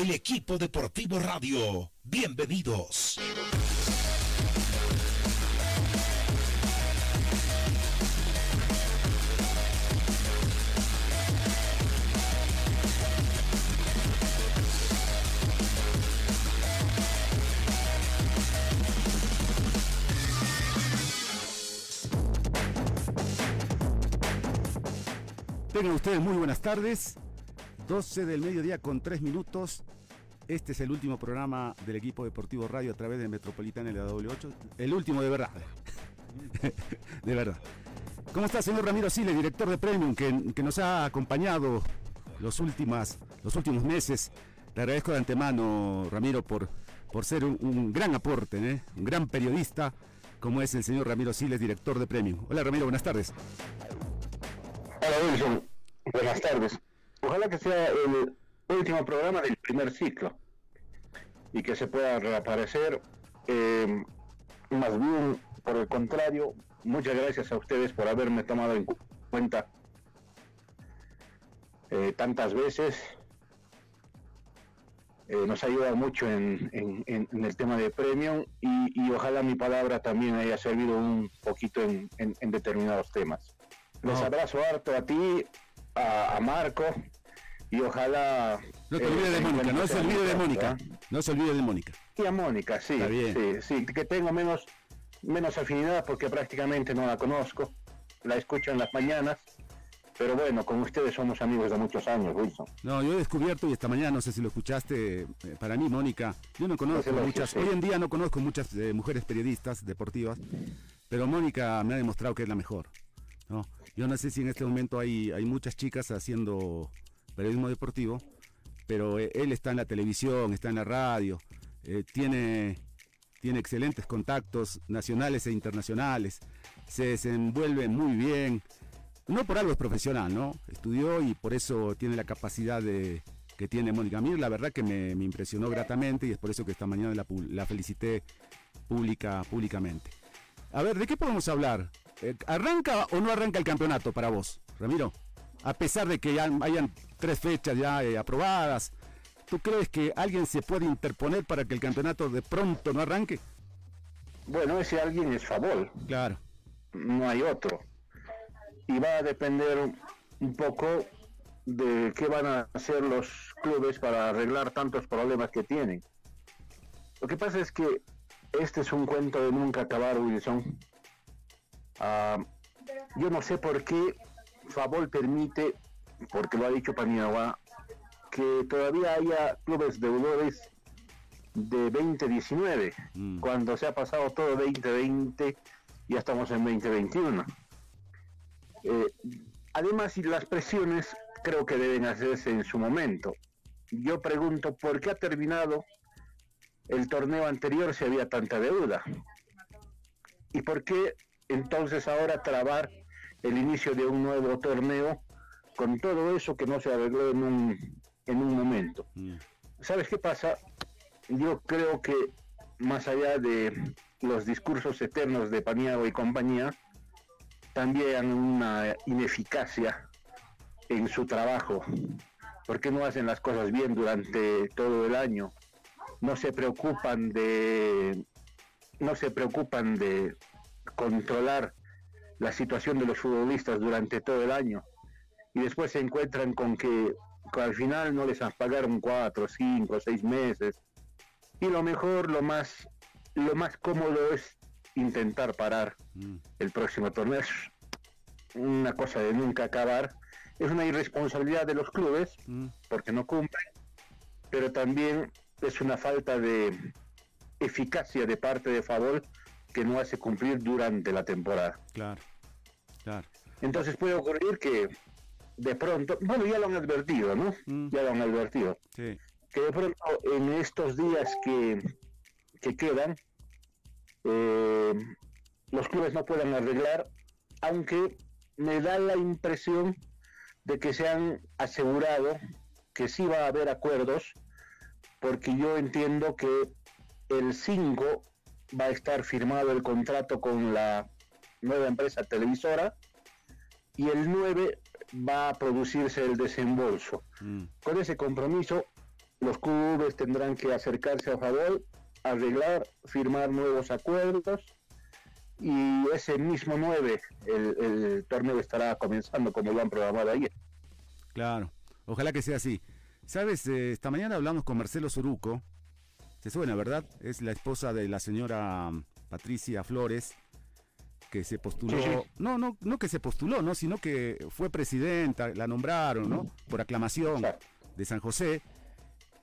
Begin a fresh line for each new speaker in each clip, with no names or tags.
el equipo deportivo radio. Bienvenidos.
Tengan ustedes muy buenas tardes. 12 del mediodía con 3 minutos. Este es el último programa del equipo deportivo radio a través de Metropolitana LW8. El último de verdad. de verdad. ¿Cómo está, señor Ramiro Siles, director de Premium, que, nos ha acompañado los, últimas, los últimos meses? Le agradezco de antemano, Ramiro, por, por ser un, un gran aporte, ¿eh? un gran periodista, como es el señor Ramiro Siles, director de Premium. Hola, Ramiro, buenas tardes.
Hola, Wilson. Buenas tardes. Ojalá que sea el último programa del primer ciclo y que se pueda reaparecer. Eh, más bien, por el contrario, muchas gracias a ustedes por haberme tomado en cuenta eh, tantas veces. Eh, nos ayuda mucho en, en, en, el tema de premium y, y, ojalá mi palabra también haya servido un poquito en, determinados temas. Les abrazo harto a ti, a, a Marco, y ojalá...
No te olvides de eh, Mónica, no se olvide de Mónica, no se olvide de Mónica.
Y a Mónica, sí, sí, sí, que tengo menos, menos afinidad porque prácticamente no la conozco, la escucho en las mañanas, pero bueno, con ustedes somos amigos de muchos años, Wilson.
No, yo he descubierto, y esta mañana, no sé si lo escuchaste, eh, para mí, Mónica, yo no conozco muchas, hoy en día no conozco muchas eh, mujeres periodistas deportivas, pero Mónica me ha demostrado que es la mejor. ¿no? Yo no sé si en este momento hay, hay muchas chicas haciendo periodismo deportivo, pero eh, él está en la televisión, está en la radio, eh, tiene, tiene excelentes contactos nacionales e internacionales, se desenvuelve muy bien. No por algo es profesional, ¿no? Estudió y por eso tiene la capacidad de, que tiene Mónica Mir. La verdad que me, impresionó gratamente y es por eso que esta mañana la, la felicité pública, públicamente. A ver, ¿de qué podemos hablar? Eh, ¿Arranca o no arranca el campeonato para vos, Ramiro? A pesar de que ya hayan tres fechas ya eh, aprobadas. ¿Tú crees que alguien se puede interponer para que el campeonato de pronto no arranque?
Bueno, ese alguien es Favol.
Claro.
No hay otro. Y va a depender un poco de qué van a hacer los clubes para arreglar tantos problemas que tienen. Lo que pasa es que este es un cuento de nunca acabar, Wilson. Ah, yo no sé por qué Favol permite porque lo ha dicho Paniagua, que todavía haya clubes deudores de 2019, mm. cuando se ha pasado todo 2020, ya estamos en 2021. Eh, además, las presiones creo que deben hacerse en su momento. Yo pregunto, ¿por qué ha terminado el torneo anterior si había tanta deuda? ¿Y por qué entonces ahora trabar el inicio de un nuevo torneo con todo eso que no se arregló en un, en un momento. Mm. ¿Sabes qué pasa? Yo creo que más allá de los discursos eternos de Paniago y compañía, también una ineficacia en su trabajo. ¿Por qué no hacen las cosas bien durante todo el año? No se preocupan de no se preocupan de controlar la situación de los futbolistas durante todo el año y después se encuentran con que, al final no les pagaron cuatro, cinco, seis meses. Y lo mejor, lo más, lo más cómodo es intentar parar mm. el próximo torneo. Es una cosa de nunca acabar. Es una irresponsabilidad de los clubes mm. porque no cumplen, pero también es una falta de eficacia de parte de Favol que no hace cumplir durante la temporada.
Claro, claro.
Entonces puede ocurrir que de pronto, bueno, ya lo han advertido, ¿no? Mm. Ya lo han advertido. Que de pronto en estos días que, que quedan, eh, los clubes no puedan arreglar, aunque me da la impresión de que se han asegurado que sí va a haber acuerdos, porque yo entiendo que el 5 va a estar firmado el contrato con la nueva empresa televisora y el 9 va a producirse el desembolso. Mm. Con ese compromiso los clubes tendrán que acercarse a favor, arreglar, firmar nuevos acuerdos y ese mismo 9 el, torneo estará comenzando como lo han programado ayer.
Claro, ojalá que sea así. Sabes, eh, esta mañana hablamos con Marcelo Soruco, se suena, ¿verdad? Es la esposa de la señora mm, Patricia Flores, que se postuló, no, no, no que se postuló, ¿no? Sino que fue presidenta, la nombraron, ¿no? Por aclamación de San José.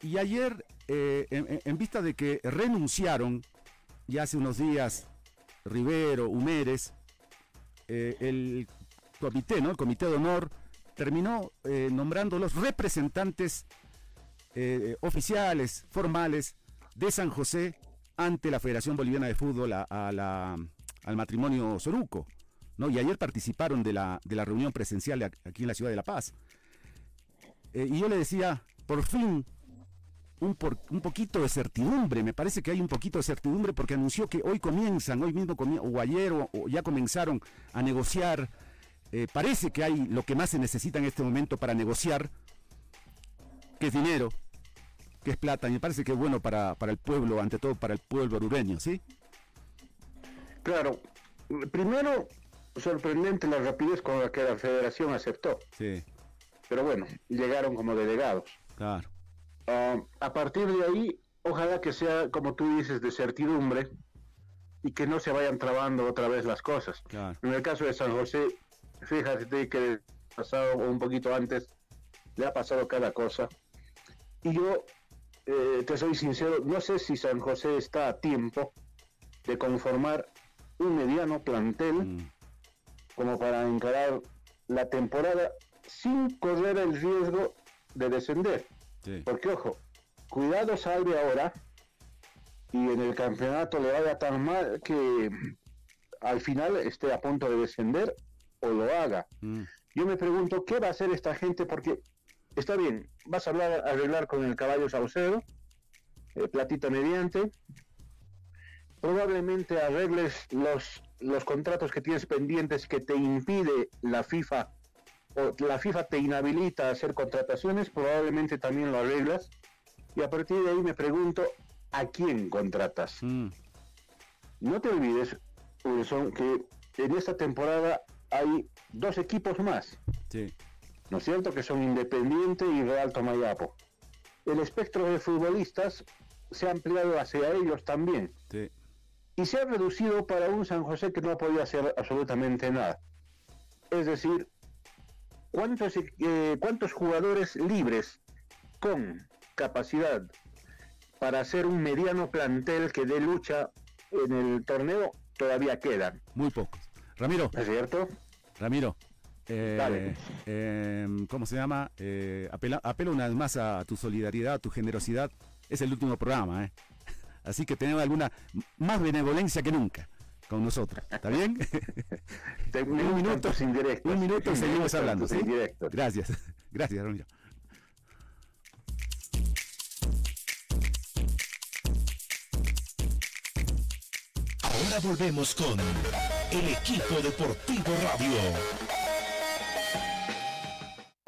Y ayer, eh, en, vista de que renunciaron, ya hace unos días, Rivero, Humérez, eh, el comité, ¿no? El comité de honor terminó eh, nombrando los representantes oficiales, formales de San José ante la Federación Boliviana de Fútbol a la al matrimonio Soruco. ¿no? Y ayer participaron de la, de la reunión presencial aquí en la ciudad de La Paz. Eh, y yo le decía, por fin, un, por, un poquito de certidumbre, me parece que hay un poquito de certidumbre porque anunció que hoy comienzan, hoy mismo o ayer o, ya comenzaron a negociar. Eh, parece que hay lo que más se necesita en este momento para negociar, que es dinero, que es plata, y me parece que es bueno para, para el pueblo, ante todo para el pueblo orureño, ¿sí?
Claro, primero sorprendente la rapidez con la que la federación aceptó.
Sí.
Pero bueno, llegaron como delegados.
Claro.
Ah, a partir de ahí, ojalá que sea, como tú dices, de certidumbre y que no se vayan trabando otra vez las cosas.
Claro.
En el caso de San José, fíjate que pasado un poquito antes le ha pasado cada cosa. Y yo, eh, te soy sincero, no sé si San José está a tiempo de conformar un mediano plantel mm. como para encarar la temporada sin correr el riesgo de descender. Porque ojo, cuidado salve ahora y en el campeonato le vaya tan mal que al final esté a punto de descender o lo haga. Mm. Yo me pregunto qué va a hacer esta gente porque está bien, vas a hablar, arreglar con el caballo Saucedo, eh, platita mediante, probablemente arregles los, los contratos que tienes pendientes que te impide la FIFA o la FIFA te inhabilita a hacer contrataciones, probablemente también lo arreglas. Y a partir de ahí me pregunto, ¿a quién contratas? Mm. No te olvides, Wilson, que en esta temporada hay dos equipos más.
Sí.
¿No es cierto? Que son Independiente y Real Tomayapo. El espectro de futbolistas se ha ampliado hacia ellos también.
Sí
y se ha reducido para un San José que no podía hacer absolutamente nada. Es decir, ¿cuántos, eh, cuántos jugadores libres con capacidad para hacer un mediano plantel que dé lucha en el torneo todavía quedan?
Muy pocos. Ramiro.
¿Es cierto?
Ramiro. Eh, em, ¿Cómo se llama? Eh, apelo una vez más a tu solidaridad, a tu generosidad. Es el último programa, ¿eh? Así que tenemos alguna más benevolencia que nunca con nosotros. ¿Está bien?
un minuto, sin directo.
Un minuto y seguimos hablando. ¿sí? Gracias. Gracias, Ramiro.
Ahora volvemos con el equipo deportivo radio.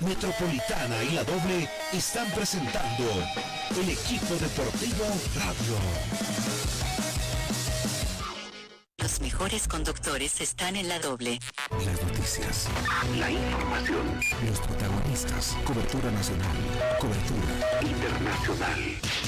Metropolitana y la Doble están presentando el equipo deportivo radio.
Los mejores conductores están en la doble.
Las noticias, la información, los protagonistas, cobertura nacional, cobertura internacional.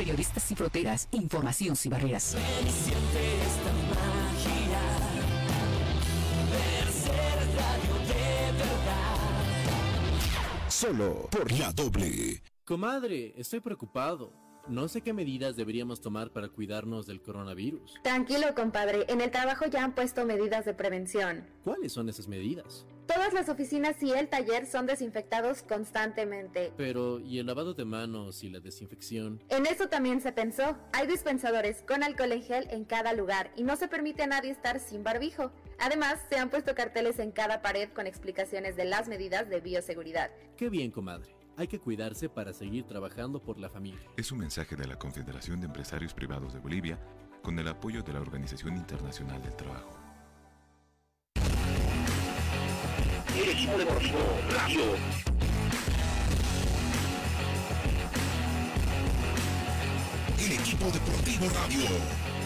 Periodistas sin fronteras, información sin barreras.
Solo por la doble.
Comadre, estoy preocupado. No sé qué medidas deberíamos tomar para cuidarnos del coronavirus.
Tranquilo, compadre. En el trabajo ya han puesto medidas de prevención.
¿Cuáles son esas medidas?
Todas las oficinas y el taller son desinfectados constantemente.
Pero, ¿y el lavado de manos y la desinfección?
En eso también se pensó. Hay dispensadores con alcohol en gel en cada lugar y no se permite a nadie estar sin barbijo. Además, se han puesto carteles en cada pared con explicaciones de las medidas de bioseguridad.
Qué bien, comadre. Hay que cuidarse para seguir trabajando por la familia.
Es un mensaje de la Confederación de Empresarios Privados de Bolivia con el apoyo de la Organización Internacional del Trabajo.
El equipo deportivo radio. El equipo deportivo radio.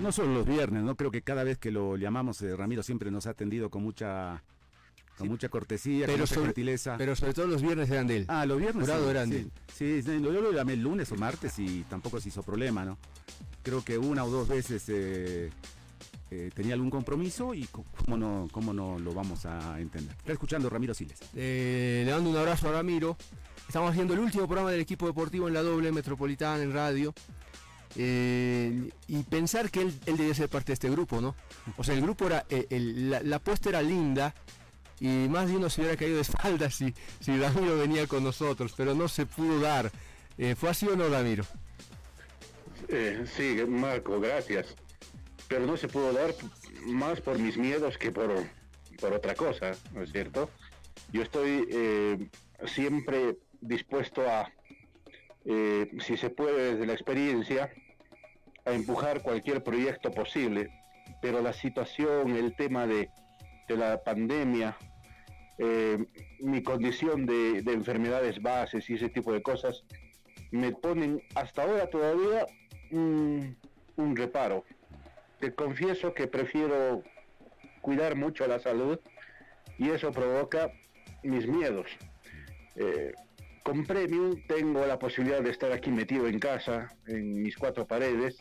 No solo los viernes, no creo que cada vez que lo llamamos eh, Ramiro siempre nos ha atendido con mucha con mucha cortesía, con
Pero
mucha
sobre,
gentileza.
pero sobre todo los viernes eran de él.
Ah, los viernes.
Jurado
sí,
eran de
sí,
él.
sí, yo lo llamé el lunes o martes y tampoco se hizo problema, ¿no? Creo que una o dos veces eh, eh, tenía algún compromiso y cómo no, cómo no lo vamos a entender. Está escuchando Ramiro Siles.
Eh, le mando un abrazo a Ramiro. Estamos haciendo el último programa del equipo deportivo en la doble metropolitana en radio. Eh, y pensar que él, él debía ser parte de este grupo, ¿no? O sea, el grupo era, eh, el- la, la apuesta era linda y más de uno se hubiera caído de espaldas si, si Ramiro venía con nosotros, pero no se pudo dar. Eh, ¿Fue así o no, Ramiro?
Eh, sí, Marco, gracias. Pero no se pudo dar más por mis miedos que por, por otra cosa, ¿no es cierto? Yo estoy siempre dispuesto a, eh, si se puede desde la experiencia, a empujar cualquier proyecto posible, pero la situación, el tema de, de la pandemia, eh, mi condición de, de enfermedades bases y ese tipo de cosas, me ponen hasta ahora todavía un, un reparo. Te confieso que prefiero cuidar mucho la salud y eso provoca mis miedos. Eh, con Premium tengo la posibilidad de estar aquí metido en casa, en mis cuatro paredes,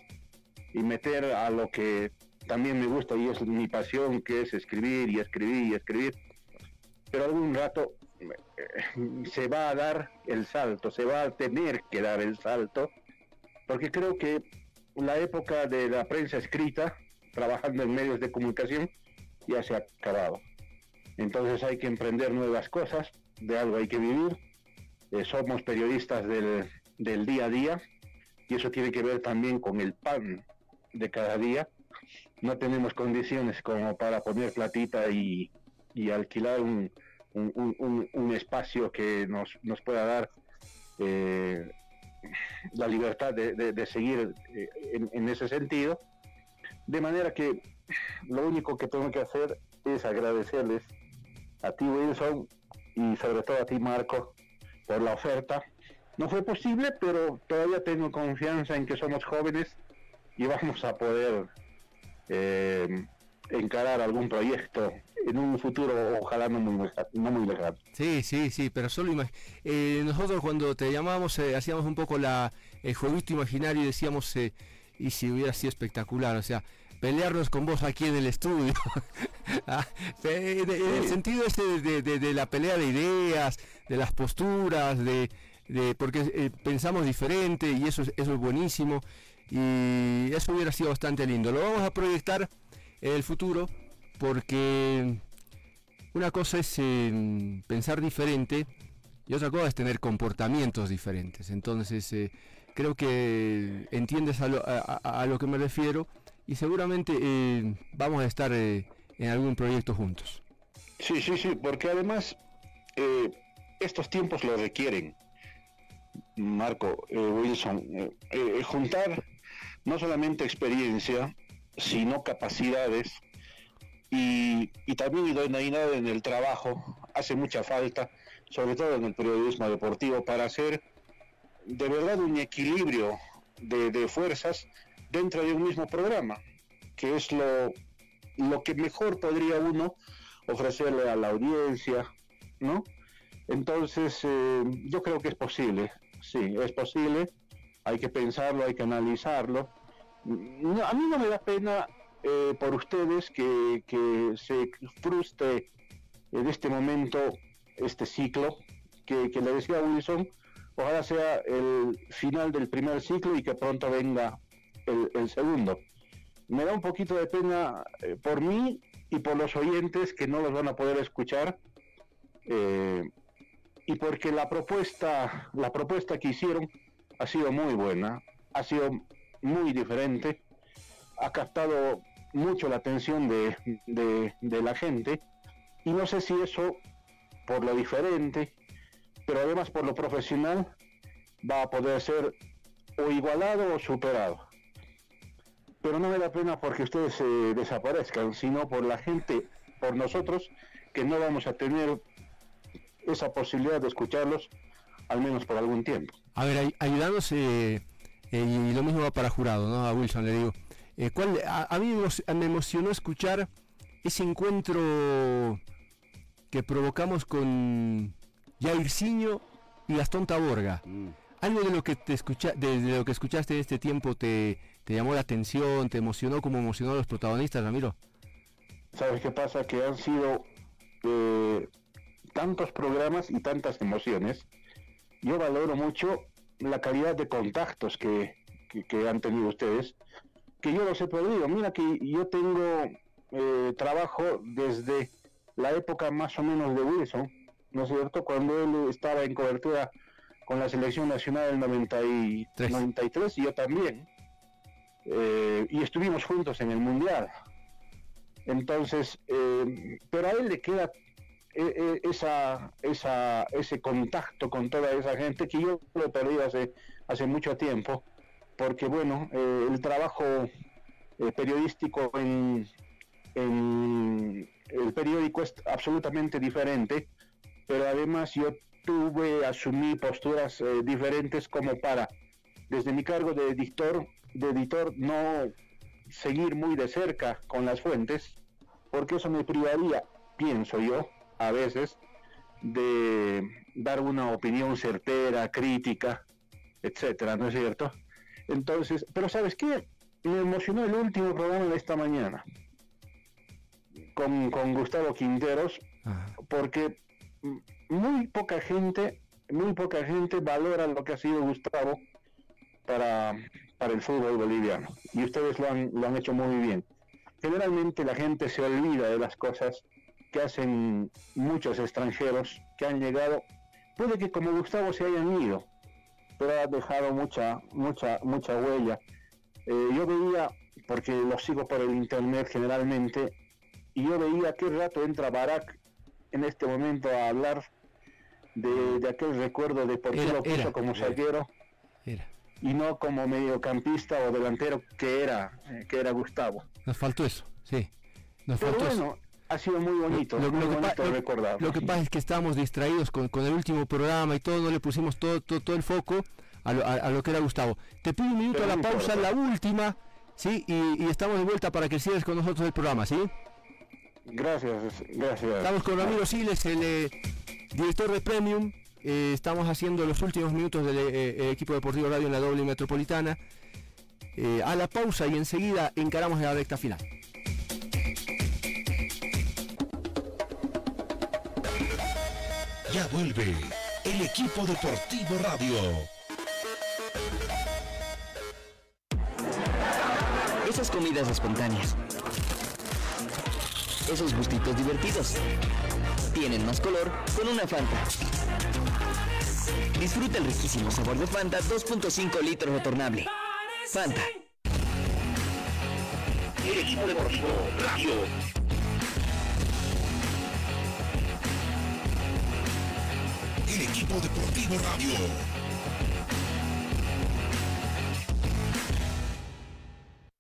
y meter a lo que también me gusta y es mi pasión, que es escribir y escribir y escribir. Pero algún rato eh, se va a dar el salto, se va a tener que dar el salto, porque creo que la época de la prensa escrita, trabajando en medios de comunicación, ya se ha acabado. Entonces hay que emprender nuevas cosas, de algo hay que vivir. Eh, somos periodistas del, del día a día y eso tiene que ver también con el pan de cada día. No tenemos condiciones como para poner platita y, y alquilar un, un, un- espacio que nos, nos pueda dar eh, la libertad de, de- de seguir eh, en, en ese sentido. De manera que lo único que tengo que hacer es agradecerles a ti Wilson y sobre todo a ti Marco por la oferta. No fue posible, pero todavía tengo confianza en que somos jóvenes y vamos a poder eh, encarar algún proyecto en un futuro, ojalá no muy, no muy lejano.
Sí, sí, sí, pero solo eh, nosotros cuando te llamábamos eh, hacíamos un poco la, el jueguito imaginario y decíamos, eh, y si hubiera sido espectacular, o sea, pelearnos con vos aquí en el estudio. Ah, en el sentido este de, de- de- de la pelea de ideas, de las posturas, de, de- porque eh, pensamos diferente y eso es, eso es buenísimo y eso hubiera sido bastante lindo. Lo vamos a proyectar en el futuro porque una cosa es eh, pensar diferente y otra cosa es tener comportamientos diferentes. Entonces, eh, creo que entiendes a lo, a- lo que me refiero y seguramente vamos a estar en algún proyecto juntos.
Sí, sí, sí, porque además estos tiempos lo requieren. Marco, eh, Wilson, eh, eh, juntar no solamente experiencia, sino capacidades y, y también idoneidad en el trabajo hace mucha falta, sobre todo en el periodismo deportivo, para hacer de verdad un equilibrio de, de fuerzas dentro de un mismo programa, que es lo, lo que mejor podría uno ofrecerle a la audiencia ¿no? Entonces, eh, yo creo que es posible, sí, es posible, hay que pensarlo, hay que analizarlo. a mí no me da pena eh, por ustedes que, que se frustre en este momento este ciclo, que, le decía Wilson, ojalá sea el final del primer ciclo y que pronto venga el, segundo. Me da un poquito de pena eh, por mí y por los oyentes que no los van a poder escuchar. Eh, y porque la propuesta, la propuesta que hicieron ha sido muy buena, ha sido muy diferente, ha captado mucho la atención de, de la gente y no sé si eso, por lo diferente, pero además por lo profesional, va a poder ser o igualado o superado. Pero no me da pena porque ustedes se desaparezcan, sino por la gente, por nosotros, que no vamos a tener esa posibilidad de escucharlos, al menos por algún tiempo.
A ver, ayudándose, eh, eh, y lo mismo va para jurado, ¿no? A Wilson le digo. Eh, ¿cuál, a, mí me emocionó escuchar ese encuentro que provocamos con Jairzinho y Gastón Taborga. Mm. ¿Algo de lo que te escucha, de, lo que escuchaste de este tiempo te, te, llamó la atención, te emocionó como emocionó a los protagonistas, Ramiro?
¿Sabes qué pasa? Que han sido eh, tantos programas y tantas emociones. Yo valoro mucho la calidad de contactos que, que, han tenido ustedes, que yo los he perdido. Mira que yo tengo eh, trabajo desde la época más o menos de Wilson, ¿no es cierto? Cuando él estaba en cobertura con la selección nacional del 93 y yo también. Eh, y estuvimos juntos en el Mundial. Entonces, eh, pero a él le queda esa, esa, ese contacto con toda esa gente que yo lo perdido hace, hace mucho tiempo, porque bueno, el trabajo periodístico en, en el periódico es absolutamente diferente, pero además yo tuve, asumí posturas eh, diferentes como para, desde mi cargo de editor, de editor, no seguir muy de cerca con las fuentes, porque eso me privaría, pienso yo, a veces, de dar una opinión certera, crítica, etcétera, ¿no es cierto? Entonces, pero ¿sabes qué? Me emocionó el último programa de esta mañana con, Gustavo Quinteros, porque muy poca gente, muy poca gente valora lo que ha sido Gustavo para, para el fútbol boliviano. Y ustedes lo han, lo han hecho muy bien. Generalmente la gente se olvida de las cosas que hacen muchos extranjeros que han llegado. Puede que como Gustavo se hayan ido, pero ha dejado mucha, mucha, mucha huella. Eh, yo veía, porque lo sigo por el internet generalmente, y yo veía qué rato entra Barak en este momento a hablar de, aquel recuerdo de por qué lo puso como zaguero y no como mediocampista o delantero que era eh, que era Gustavo.
Nos faltó eso, sí. Nos
Pero bueno, ha sido muy bonito, lo, muy bonito
Lo que pasa es que estábamos distraídos con, el último programa y todo, no le pusimos todo, todo, el foco a lo, a, lo, que era Gustavo. Te pido un minuto a la pausa, la última, ¿sí? Y, y, estamos de vuelta para que sigas con nosotros el programa, ¿sí?
Gracias, gracias.
Estamos con Ramiro Siles, el eh, director de Premium. Eh, estamos haciendo los últimos minutos del eh, equipo deportivo radio en la doble metropolitana. a la pausa y enseguida encaramos la recta final.
Ya vuelve el equipo deportivo radio.
Esas comidas espontáneas esos gustitos divertidos. Tienen más color con una Fanta. Disfruta el riquísimo sabor de Fanta 2.5 litros retornable. Fanta. El equipo deportivo Radio.
Deportivo Radio.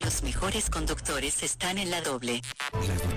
Los mejores conductores están en la doble.
Las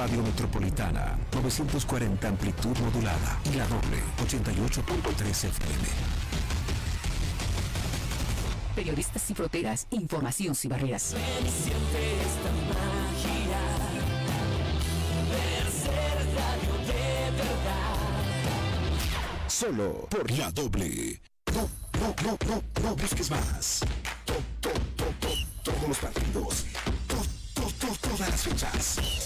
Radio Metropolitana, 940 amplitud modulada y la doble, 88.3 FM.
Periodistas sin fronteras, información sin barreras.
Solo por la doble. No, no, no, no, no busques más. To- to- to- to- todos los partidos. To- to- to- todas las fechas.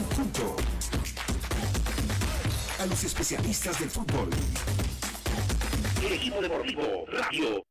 Junto a los especialistas del fútbol. El equipo deportivo Radio.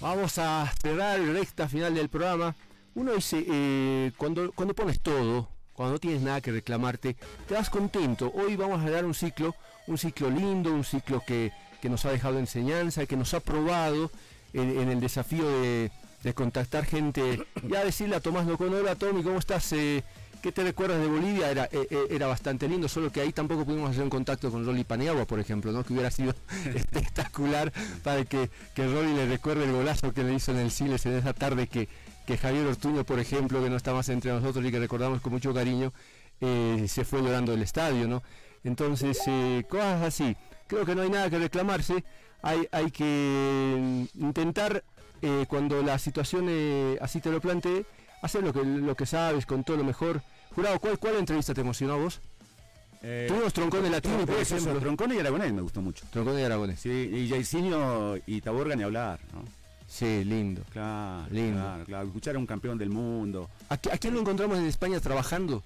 Vamos a cerrar la recta final del programa. Uno dice, eh, cuando, cuando pones todo, cuando no tienes nada que reclamarte, te das contento. Hoy vamos a dar un ciclo, un ciclo lindo, un ciclo que, que nos ha dejado enseñanza, que nos ha probado en, en el desafío de, de contactar gente. Ya decirle a Tomás Locono, hola Tommy, ¿cómo estás? Eh, ¿Qué te recuerdas de Bolivia? Era, eh, eh, era bastante lindo, solo que ahí tampoco pudimos hacer un contacto con Rolly Paniagua, por ejemplo, ¿no? que hubiera sido espectacular para que, que Rolly le recuerde el golazo que le hizo en el Siles en esa tarde que, que Javier Ortuño, por ejemplo, que no está más entre nosotros y que recordamos con mucho cariño, eh, se fue llorando del estadio, ¿no? Entonces, eh, cosas así. Creo que no hay nada que reclamarse, hay, hay que mm, intentar, eh, cuando la situación eh, así te lo plantee, hacer lo que, lo que sabes con todo lo mejor. Jurado, ¿cuál, cuál entrevista te emocionó a vos?
Eh,
Tuvimos Troncón de Latino, por
eso,
ejemplo.
Troncón y Aragonés me gustó mucho.
Troncón y Aragonés.
Sí, y Jairzinho y Taborga ni hablar, ¿no?
Sí, lindo.
Claro,
Lindo.
claro, claro. Escuchar a un campeón del mundo.
¿A, qui- a quién lo encontramos en España trabajando?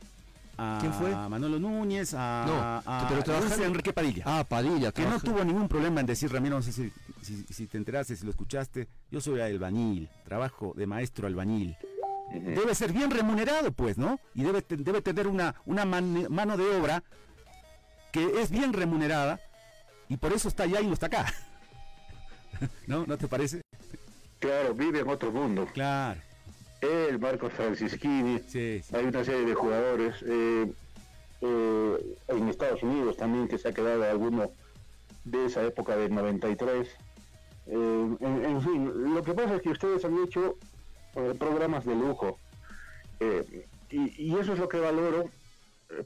A
¿Quién fue?
Manolo Núñez, a,
No,
a
pero
Luis Enrique Padilla.
Ah, Padilla.
que no tuvo ningún problema en decir, Ramiro, no sé si, si- si te enteraste, si lo escuchaste, yo soy albañil, trabajo de maestro albañil. Debe ser bien remunerado, pues, ¿no? Y debe, debe tener una, una man- mano de obra que es bien remunerada y por eso está allá y no está acá. ¿No? ¿No te parece?
Claro, vive en otro mundo.
Claro.
Él, Marcos Francischini,
Sí, sí.
hay una serie de jugadores eh, eh, en Estados Unidos también que se ha quedado alguno de esa época del 93. Eh, en, fin, lo que pasa es que ustedes han hecho eh, programas de lujo. Eh, y, eso es lo que valoro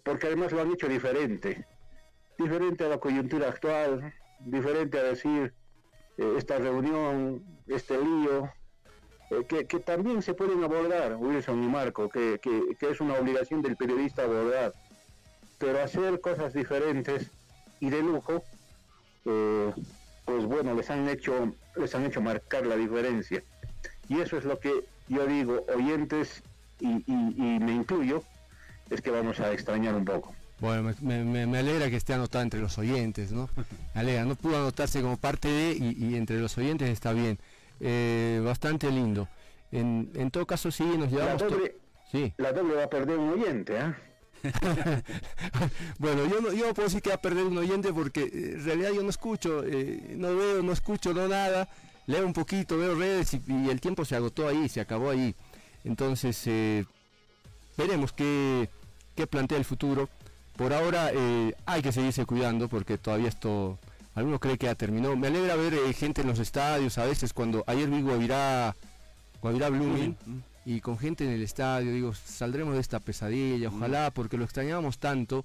porque además lo han hecho diferente, diferente a la coyuntura actual, diferente a decir esta reunión, este lío, que, también se pueden abordar, Wilson y Marco, que, que- es una obligación del periodista abordar, pero hacer cosas diferentes y de lujo, pues bueno, les han hecho, les han hecho marcar la diferencia. Y eso es lo que yo digo, oyentes, y, y- y me incluyo, es que vamos a extrañar un poco.
Bueno, me, me- me- me alegra que esté anotado entre los oyentes, ¿no? Me alegra, no pudo anotarse como parte de y, y entre los oyentes está bien. Eh, bastante lindo. En, en todo caso, sí, nos
La
llevamos... to-
doble,
Sí.
la doble va a perder un oyente, ¿ah?
bueno, yo no, yo puedo decir que va a perder un oyente porque eh, en realidad yo no escucho, eh, no veo, no escucho, no nada. Leo un poquito, veo redes y, y el tiempo se agotó ahí, se acabó ahí. Entonces, eh, veremos qué, qué plantea el futuro. Por ahora eh, hay que seguirse cuidando porque todavía esto, algunos creen que ya terminó. Me alegra ver gente en los estadios a veces cuando ayer vi Guavirá, Guavirá Blooming y con gente en el estadio, digo, saldremos de esta pesadilla, ojalá, porque lo extrañábamos tanto,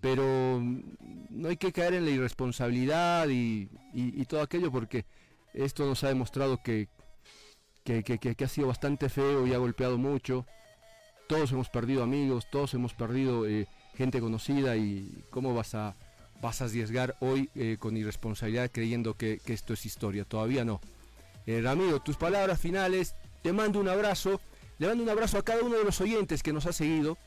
pero no hay que caer en la irresponsabilidad y, y- y todo aquello porque esto nos ha demostrado que, que, que- que- que ha sido bastante feo y ha golpeado mucho. Todos hemos perdido amigos, todos hemos perdido eh, gente conocida y cómo vas a, vas a arriesgar hoy eh, con irresponsabilidad creyendo que, que esto es historia. Todavía no. Eh, Ramiro, tus palabras finales. Te mando un abrazo. Le mando un abrazo a cada uno de los oyentes que nos ha seguido.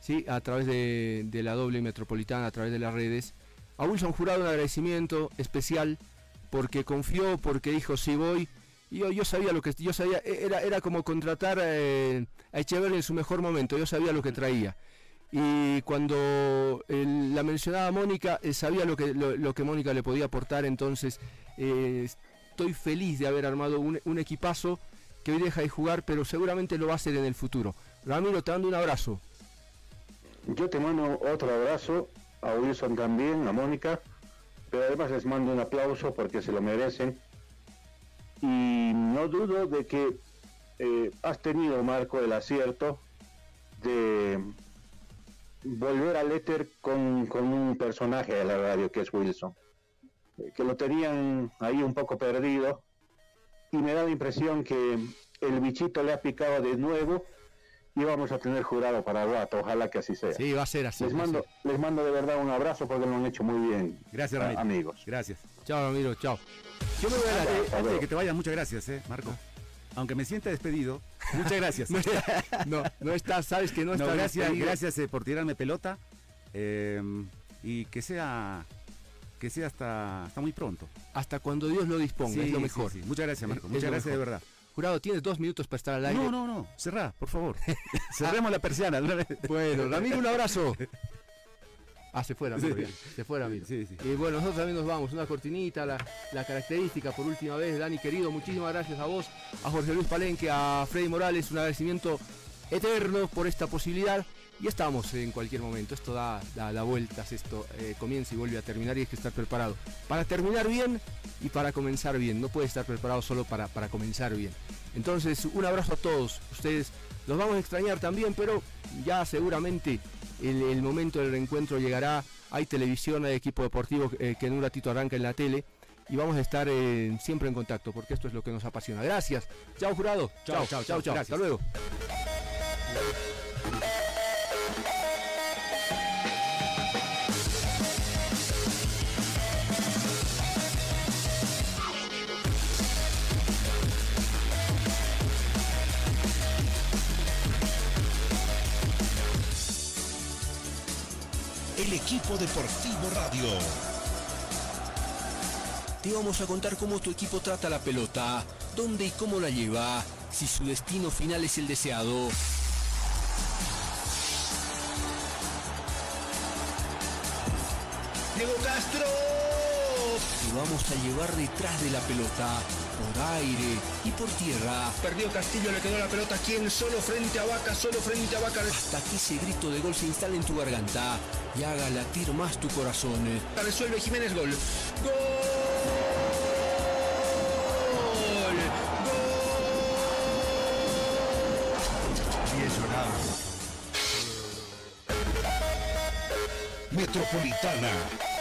¿sí? A través de, la doble metropolitana, a través de las redes. A Wilson Jurado un agradecimiento especial porque confió, porque dijo sí voy. Y yo, sabía lo que yo sabía, e- era, era como contratar eh, a Echeverri en su mejor momento, yo sabía lo que traía. y cuando la mencionaba Mónica, eh, sabía lo que, lo, que Mónica le podía aportar, entonces eh, estoy feliz de haber armado un, equipazo que hoy deja de jugar, pero seguramente lo va a hacer en el futuro. Ramiro, te mando un abrazo.
Yo te mando otro abrazo, a Wilson también, a Mónica, pero además les mando un aplauso porque se lo merecen. Y no dudo de que eh, has tenido, Marco, el acierto de volver al éter con, con, un personaje de la radio que es Wilson, eh, que lo tenían ahí un poco perdido y me da la impresión que el bichito le ha picado de nuevo y vamos a tener jurado para rato, ojalá que así sea.
Sí, va a ser así.
Les mando, les mando de verdad un abrazo porque lo han hecho muy bien.
Gracias, Ramiro.
amigos.
Gracias.
Chao, Ramiro, chao.
Yo me voy a, la, antes de que te vayas, muchas gracias, eh, Marco. Aunque me sienta despedido, muchas gracias.
no, no, no estás, sabes que no, estás.
Gracias, gracias eh, por tirarme pelota eh, y que sea que sea hasta, hasta muy pronto.
Hasta cuando Dios lo disponga, es lo mejor.
Muchas gracias, Marco. Muchas gracias de verdad.
Jurado, tienes dos minutos para estar al aire.
No, no, no. Cerrá, por favor. Cerremos la persiana.
bueno, Ramiro, un abrazo. Ah, se fuera, se fuera, Ramiro. Sí, sí. Y bueno, nosotros también nos vamos. Una cortinita, la, la, característica por última vez. Dani, querido, muchísimas gracias a vos, a Jorge Luis Palenque, a Freddy Morales. Un agradecimiento eterno por esta posibilidad. Y estamos en cualquier momento. Esto da, da, vueltas, esto eh, comienza y vuelve a terminar y hay que estar preparado. Para terminar bien y para comenzar bien. No puede estar preparado solo para, para comenzar bien. Entonces, un abrazo a todos ustedes. Los vamos a extrañar también, pero ya seguramente el, momento del reencuentro llegará. Hay televisión, hay equipo deportivo eh, que en un ratito arranca en la tele. Y vamos a estar eh, siempre en contacto, porque esto es lo que nos apasiona. Gracias. Chao, jurado. Chao, chao, chao. chao. Hasta luego.
Equipo deportivo radio.
Te vamos a contar cómo tu equipo trata la pelota, dónde y cómo la lleva, si su destino final es el deseado. Diego Castro. Te vamos a llevar detrás de la pelota por aire y por tierra.
Perdió Castillo, le quedó la pelota. ¿Quién? Solo frente a Vaca, solo frente a Vaca.
Hasta que ese grito de gol se instale en tu garganta y haga latir más tu corazón.
La resuelve Jiménez, gol. ¡Gol!
Metropolitana